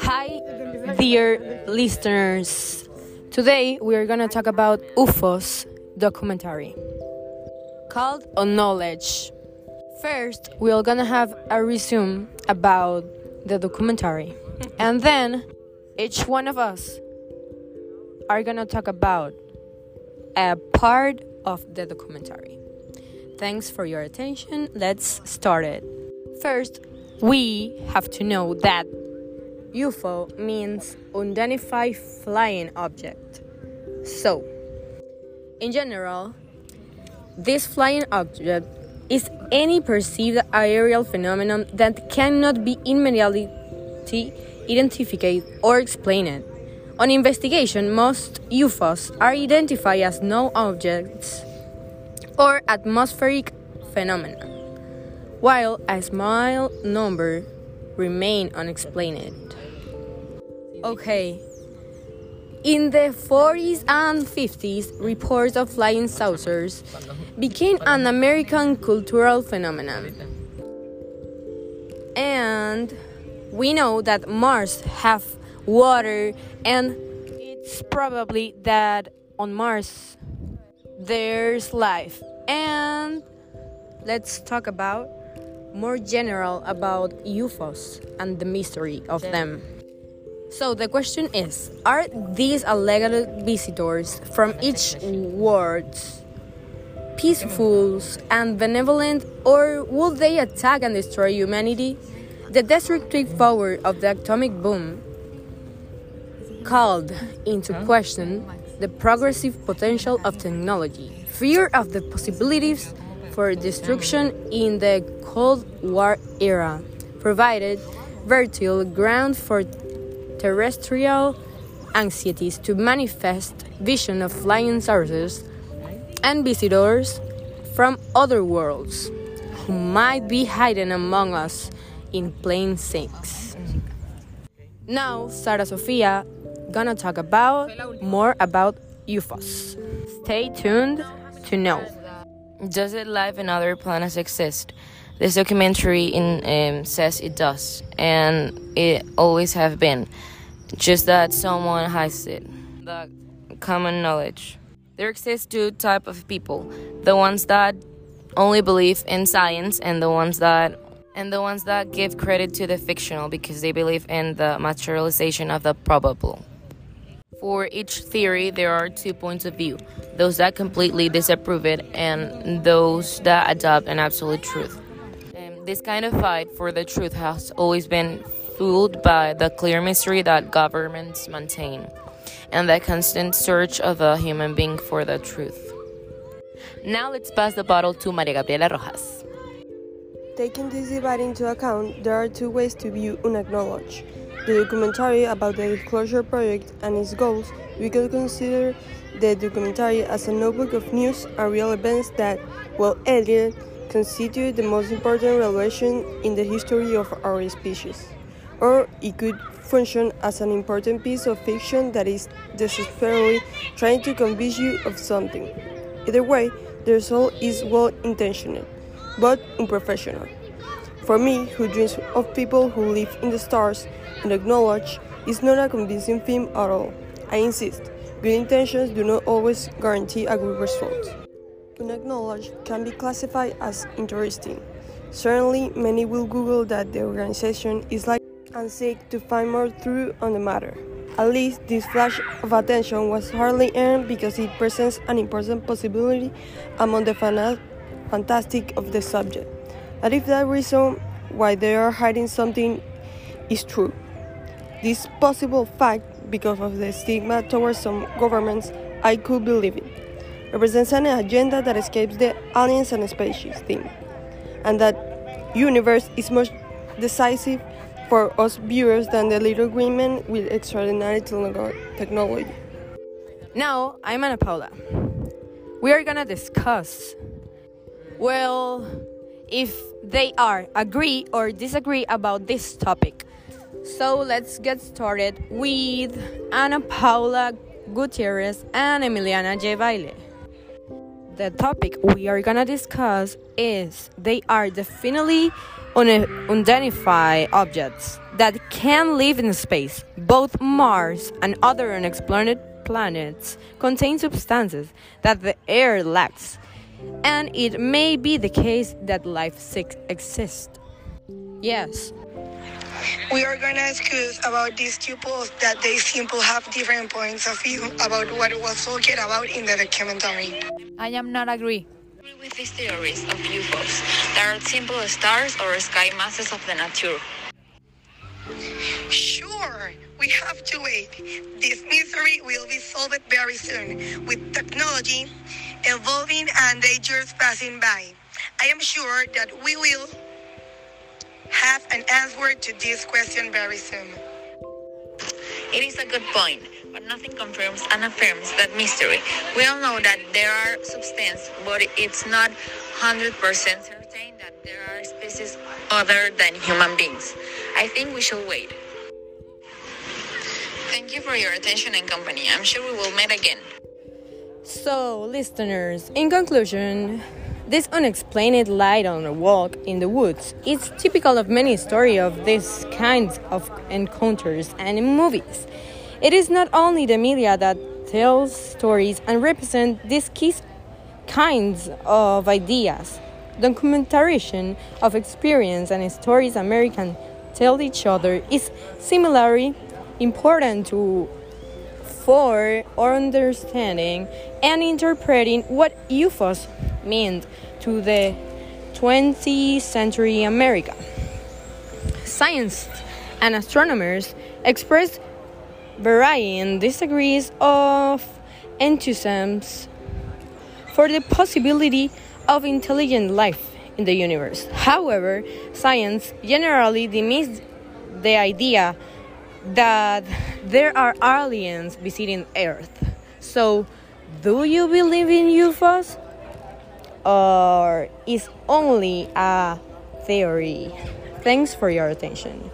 Hi, dear listeners. Today we are going to talk about UFOs documentary called Unacknowledged. First, we are going to have a resume about the documentary, and then each one of us are going to talk about a part of the documentary. Thanks for your attention. Let's start it. First, we have to know that UFO means unidentified flying object. So, in general, this flying object is any perceived aerial phenomenon that cannot be immediately identified or explained. On investigation, most UFOs are identified as known objects or atmospheric phenomena, while a small number remain unexplained. Okay. In the 40s and 50s, reports of flying saucers became an American cultural phenomenon. And we know that Mars have water and it's probably that on Mars there's life. And let's talk about more general about UFOs and the mystery of them. So the question is Are these alleged visitors from each world peaceful and benevolent, or would they attack and destroy humanity? The destructive power of the atomic bomb called into question the progressive potential of technology, fear of the possibilities for destruction in the Cold War era provided fertile ground for terrestrial anxieties to manifest vision of flying saucers and visitors from other worlds who might be hidden among us in plain sight. Now, Sara Sofia gonna talk about more about UFOs. Stay tuned to know. Does it life in other planets exist? This documentary in, um, says it does, and it always have been. Just that someone hides it. The common knowledge. There exist two type of people: the ones that only believe in science, and the ones that and the ones that give credit to the fictional because they believe in the materialization of the probable. For each theory, there are two points of view those that completely disapprove it, and those that adopt an absolute truth. And this kind of fight for the truth has always been fueled by the clear mystery that governments maintain, and the constant search of a human being for the truth. Now let's pass the bottle to Maria Gabriela Rojas. Taking this divide into account, there are two ways to view Unacknowledged. The documentary about the Disclosure Project and its goals, we could consider the documentary as a notebook of news and real events that, well edited, constitute the most important revelation in the history of our species. Or it could function as an important piece of fiction that is desperately trying to convince you of something. Either way, the result is well intentioned, but unprofessional. For me, who dreams of people who live in the stars Unacknowledged is not a convincing film at all. I insist, good intentions do not always guarantee a good result. Unacknowledged can be classified as interesting. Certainly, many will Google that the organization is like and seek to find more truth on the matter. At least this flash of attention was hardly earned because it presents an important possibility among the fana- fantastic of the subject. And if that reason why they are hiding something is true, this possible fact, because of the stigma towards some governments, I could believe it, represents an agenda that escapes the aliens and species theme, and that universe is much decisive for us viewers than the little women with extraordinary technology. Now, I'm Ana Paula. We are gonna discuss, well, if they are agree or disagree about this topic. So let's get started with Ana Paula Gutierrez and Emiliana J. The topic we are gonna discuss is they are definitely unidentified objects that can live in space. Both Mars and other unexplored planets contain substances that the air lacks, and it may be the case that life exists. Yes. We are going to discuss about these two posts that they seem to have different points of view about what was talked about in the documentary. I am not agree with these theories of UFOs that are simple stars or sky masses of the nature. Sure, we have to wait. This mystery will be solved very soon with technology evolving and dangers passing by. I am sure that we will have an answer to this question very soon. It is a good point, but nothing confirms and affirms that mystery. We all know that there are substances, but it's not 100% certain that there are species other than human beings. I think we should wait. Thank you for your attention and company. I'm sure we will meet again. So, listeners, in conclusion, this unexplained light on a walk in the woods is typical of many stories of these kinds of encounters and in movies. It is not only the media that tells stories and represent these kinds of ideas. Documentation of experience and stories Americans tell each other is similarly important to for understanding and interpreting what UFOs meant to the 20th century America. Scientists and astronomers expressed varying degrees of enthusiasm for the possibility of intelligent life in the universe. However, science generally dismissed the idea that there are aliens visiting Earth. So, do you believe in UFOs? Or is only a theory? Thanks for your attention.